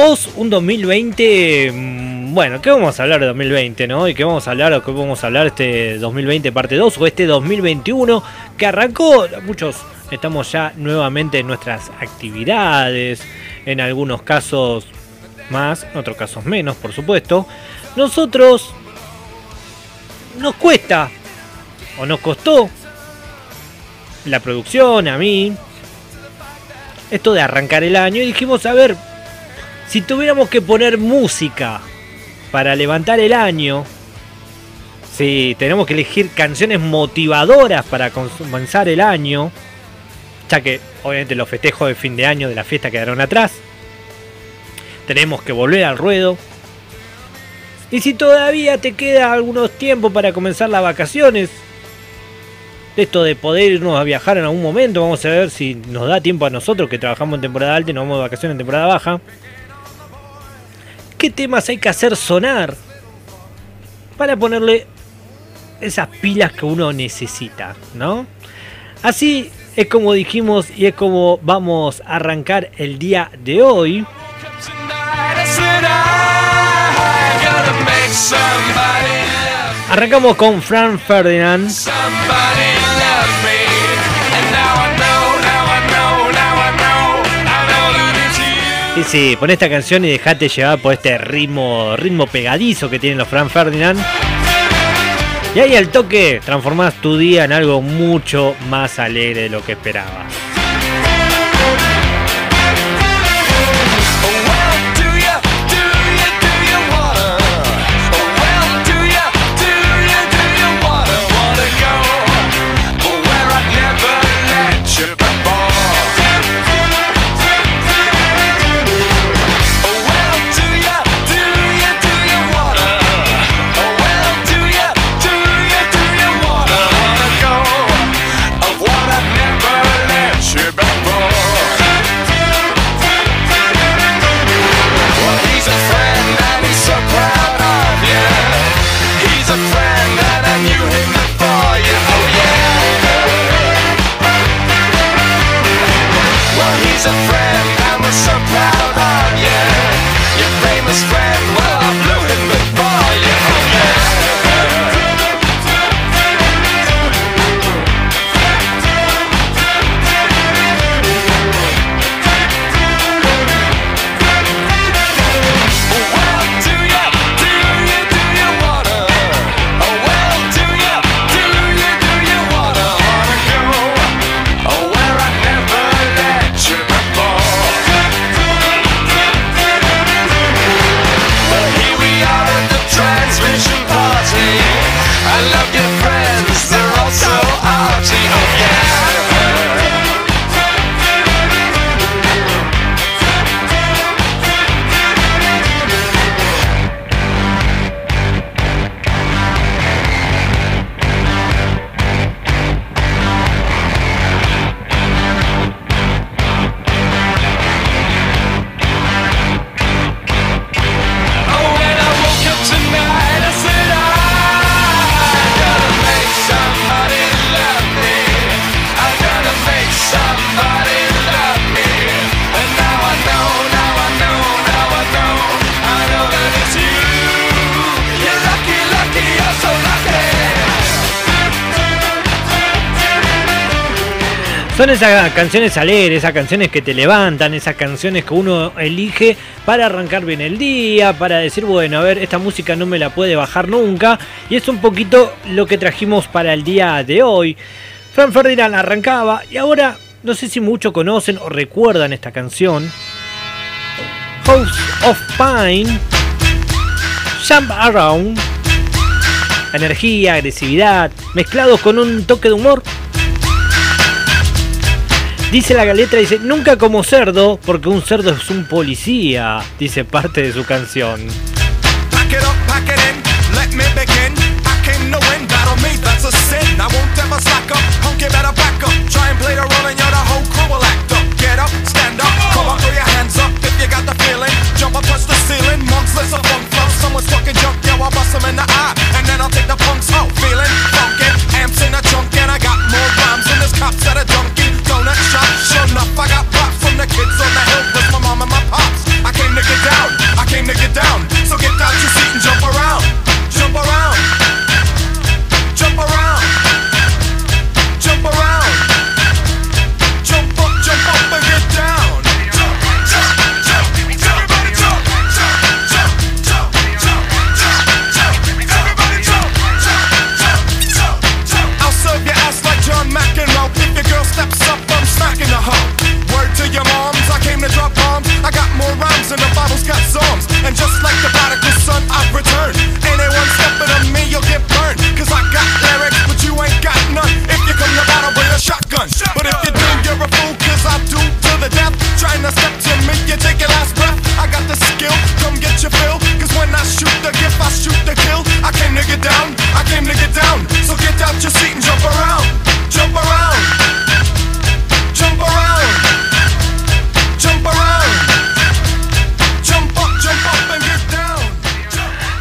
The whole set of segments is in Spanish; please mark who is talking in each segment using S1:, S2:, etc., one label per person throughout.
S1: post un 2020. mm, Bueno, ¿qué vamos a hablar de 2020, no? ¿Y qué vamos a hablar o qué vamos a hablar este 2020 parte 2 o este 2021 que arrancó? Muchos estamos ya nuevamente en nuestras actividades, en algunos casos más, en otros casos menos, por supuesto. Nosotros nos cuesta o nos costó la producción, a mí, esto de arrancar el año y dijimos, a ver, si tuviéramos que poner música para levantar el año, si tenemos que elegir canciones motivadoras para comenzar el año, ya que obviamente los festejos de fin de año de la fiesta quedaron atrás, tenemos que volver al ruedo. Y si todavía te queda algunos tiempos para comenzar las vacaciones, esto de poder irnos a viajar en algún momento, vamos a ver si nos da tiempo a nosotros que trabajamos en temporada alta y nos vamos de vacaciones en temporada baja. ¿Qué temas hay que hacer sonar para ponerle esas pilas que uno necesita, ¿no? Así es como dijimos y es como vamos a arrancar el día de hoy. Arrancamos con Fran Ferdinand. Y sí, pon esta canción y dejate llevar por este ritmo, ritmo pegadizo que tienen los Fran Ferdinand. Y ahí al toque transformás tu día en algo mucho más alegre de lo que esperabas. Son esas canciones alegres, esas canciones que te levantan, esas canciones que uno elige para arrancar bien el día, para decir, bueno, a ver, esta música no me la puede bajar nunca. Y es un poquito lo que trajimos para el día de hoy. Fran Ferdinand arrancaba y ahora no sé si muchos conocen o recuerdan esta canción. House of Pine. Jump Around. Energía, agresividad, mezclados con un toque de humor. Dice la letra, dice, nunca como cerdo, porque un cerdo es un policía, dice parte de su canción.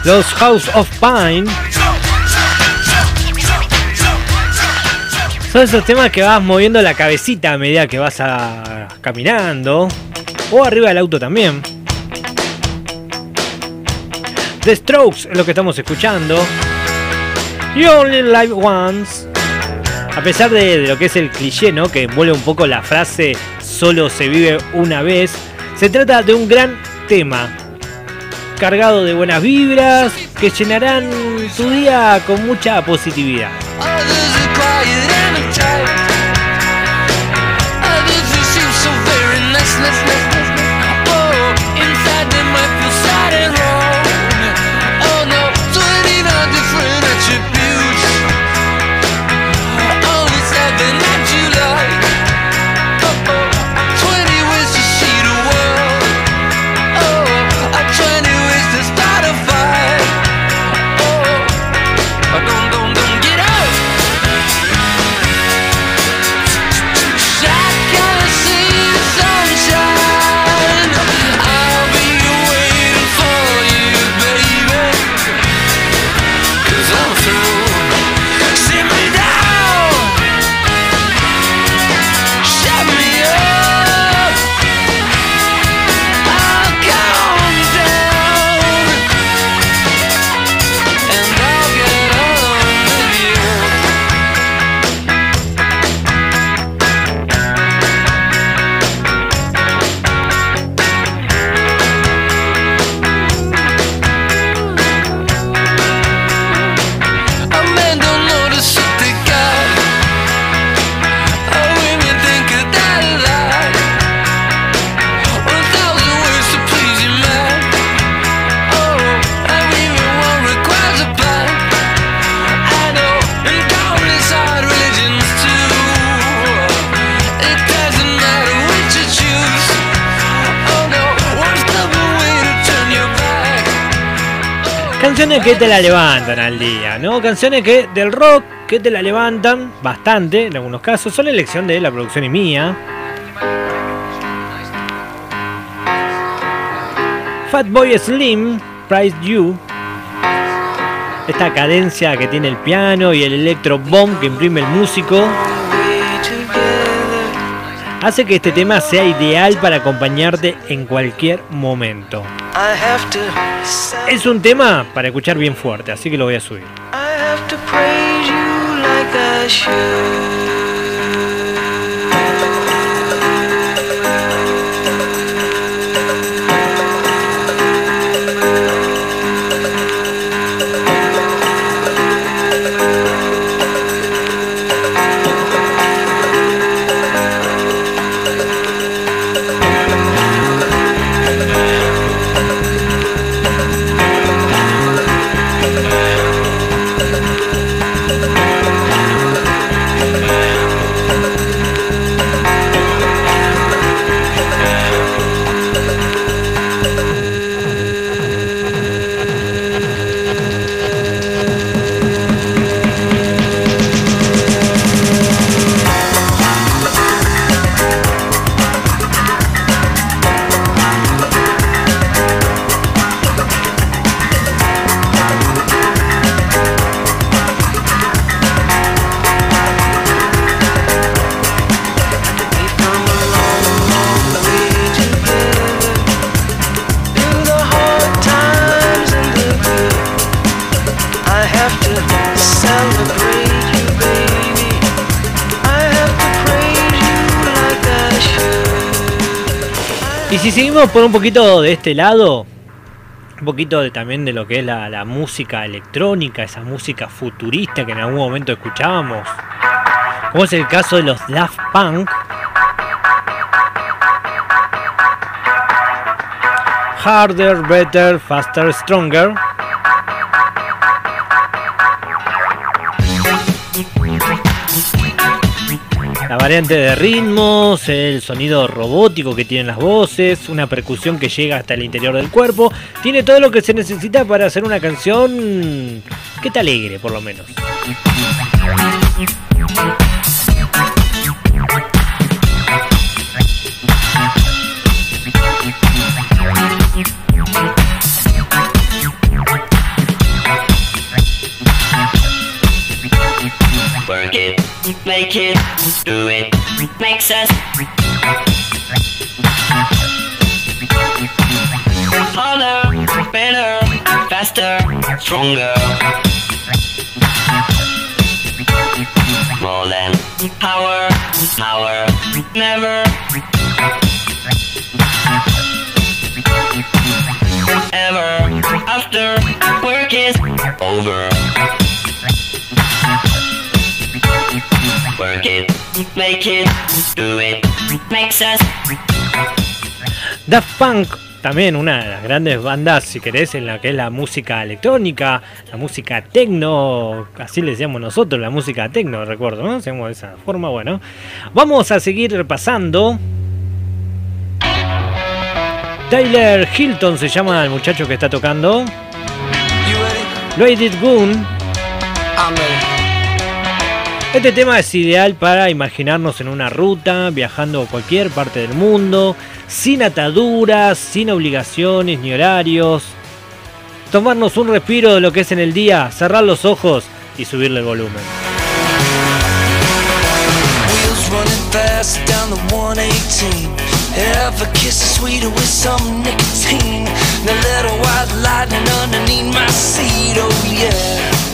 S1: Los House of Pine. Son esos temas que vas moviendo la cabecita a medida que vas a- caminando. O arriba del auto también. The Strokes es lo que estamos escuchando. You Only Live Once. A pesar de, de lo que es el cliché, ¿no? Que envuelve un poco la frase solo se vive una vez. Se trata de un gran tema. Cargado de buenas vibras que llenarán tu día con mucha positividad. Canciones que te la levantan al día, ¿no? Canciones que del rock que te la levantan bastante, en algunos casos, son elección de la producción y mía. Fatboy Slim, Price You. Esta cadencia que tiene el piano y el electro bomb que imprime el músico hace que este tema sea ideal para acompañarte en cualquier momento. Es un tema para escuchar bien fuerte, así que lo voy a subir. Y si seguimos por un poquito de este lado, un poquito también de lo que es la, la música electrónica, esa música futurista que en algún momento escuchábamos, como es el caso de los Daft Punk. Harder, better, faster, stronger. La variante de ritmos, el sonido robótico que tienen las voces, una percusión que llega hasta el interior del cuerpo, tiene todo lo que se necesita para hacer una canción que te alegre, por lo menos.
S2: Makes us harder, better, faster, stronger. More than power, power, never. Ever after work is over. Make it, do it, makes us
S1: Daft Punk, también una de las grandes bandas, si querés, en la que es la música electrónica, la música techno, así le decíamos nosotros, la música techno, recuerdo, ¿no? Hacemos de esa forma, bueno. Vamos a seguir repasando. Tyler Hilton se llama el muchacho que está tocando. Lady Goon. Este tema es ideal para imaginarnos en una ruta, viajando a cualquier parte del mundo, sin ataduras, sin obligaciones ni horarios. Tomarnos un respiro de lo que es en el día, cerrar los ojos y subirle el volumen.
S3: Wheels running fast down the 118. Every kiss is sweeter with some nicotine. The little white lightning underneath my seat, yeah.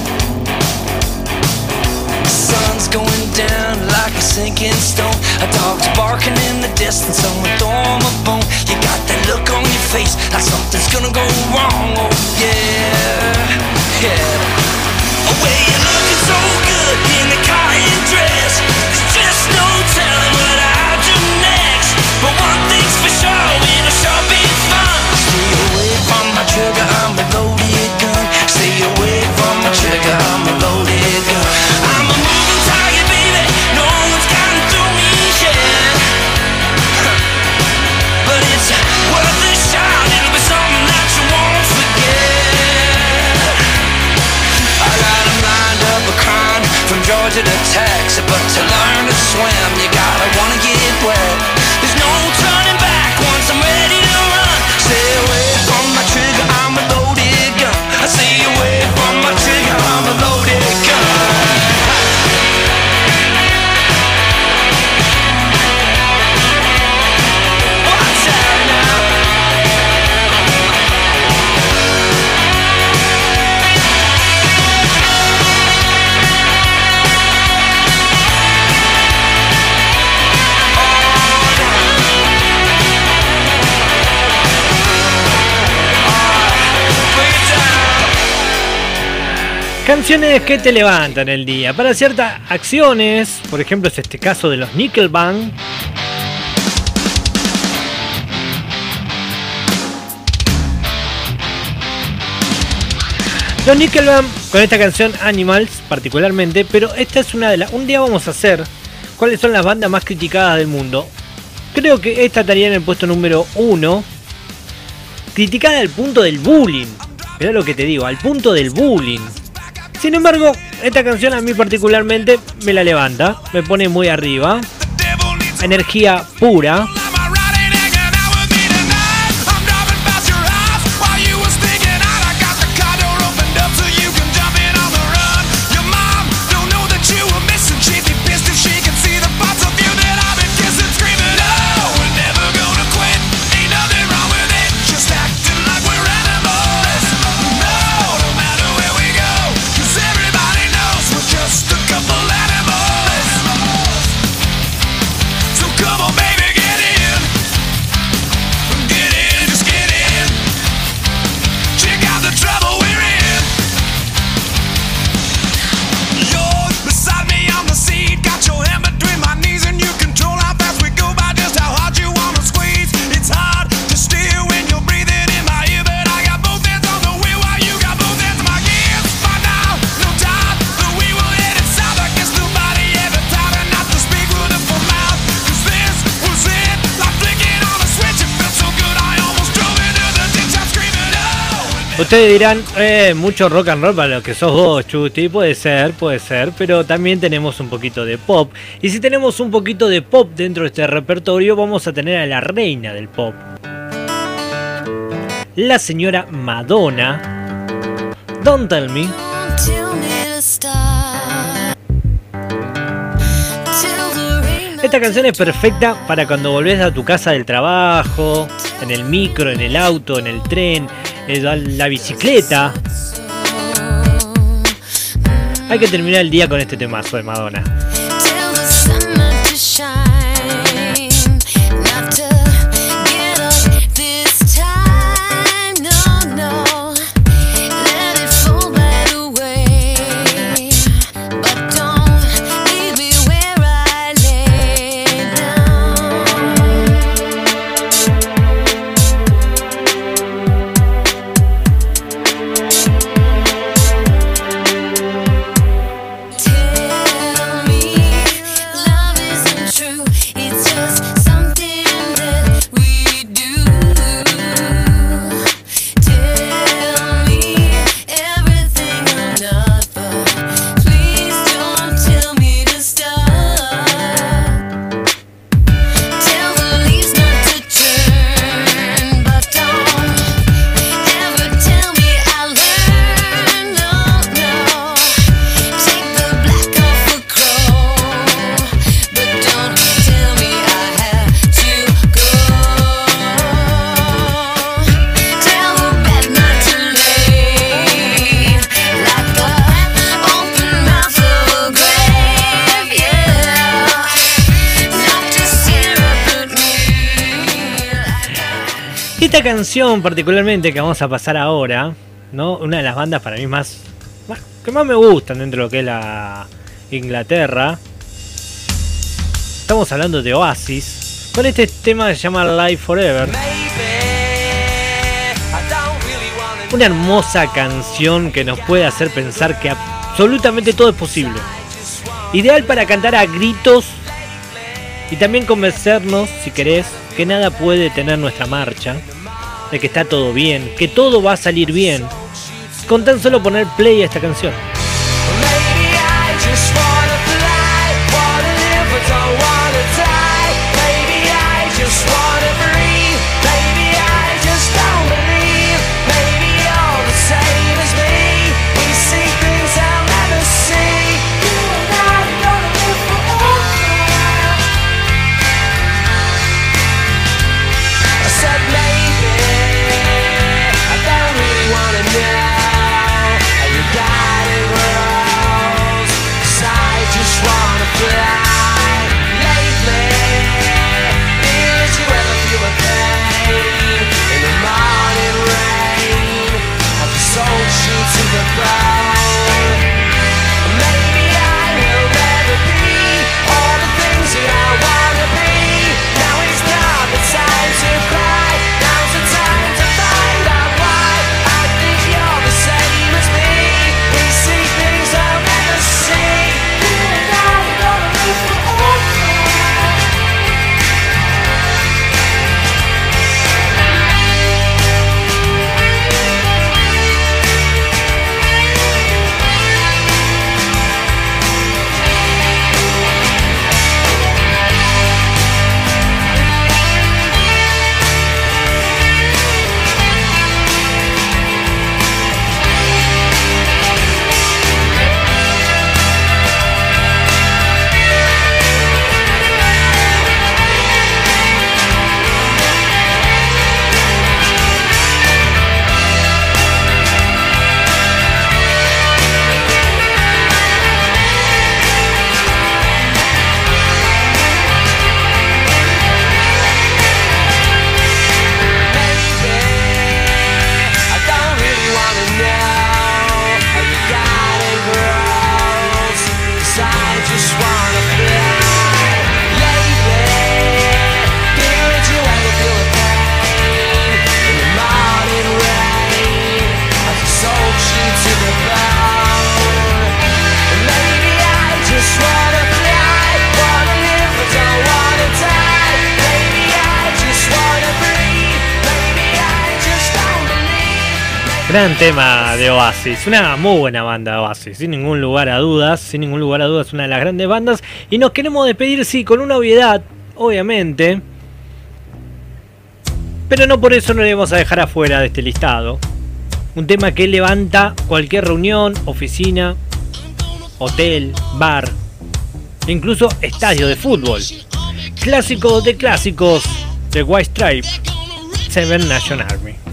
S3: Going down like a sinking stone. A dog's barking in the distance, someone throw him a bone. You got that look on your face like something's gonna go wrong, oh yeah, yeah. Oh, you're looking so good
S1: Canciones que te levantan el día. Para ciertas acciones, por ejemplo es este caso de los Nickelback. Los Nickelback con esta canción Animals particularmente, pero esta es una de las... Un día vamos a hacer cuáles son las bandas más criticadas del mundo. Creo que esta estaría en el puesto número uno. Criticada al punto del bullying. Mirá lo que te digo, al punto del bullying. Sin embargo, esta canción a mí particularmente me la levanta, me pone muy arriba. Energía pura. Ustedes dirán, eh, mucho rock and roll para lo que sos vos, Chuti. Puede ser, puede ser, pero también tenemos un poquito de pop. Y si tenemos un poquito de pop dentro de este repertorio, vamos a tener a la reina del pop. La señora Madonna. Don't tell me.
S4: Esta canción es perfecta para cuando volvés a tu casa del trabajo, en el micro, en el auto, en el tren, en la bicicleta. Hay que terminar el día con este temazo de Madonna. Esta canción particularmente que vamos a pasar ahora, ¿no? Una de las bandas para mí más, más- que más me gustan dentro de lo que es la Inglaterra. Estamos hablando de Oasis. Con este tema que se llama Live Forever. Una hermosa canción que nos puede hacer pensar que absolutamente todo es posible. Ideal para cantar a gritos y también convencernos, si querés, que nada puede detener nuestra marcha, de que está todo bien, que todo va a salir bien, con tan solo poner play a esta canción. Gran tema de Oasis, una muy buena banda Oasis, sin ningún lugar a dudas, sin ningún lugar a dudas, una de las grandes bandas. Y nos queremos despedir, sí, con una obviedad, obviamente. Pero no por eso no le vamos a dejar afuera de este listado. Un tema que levanta cualquier reunión, oficina, hotel, bar, incluso estadio de fútbol.
S1: clásico de clásicos de White Stripe, Seven Nation Army.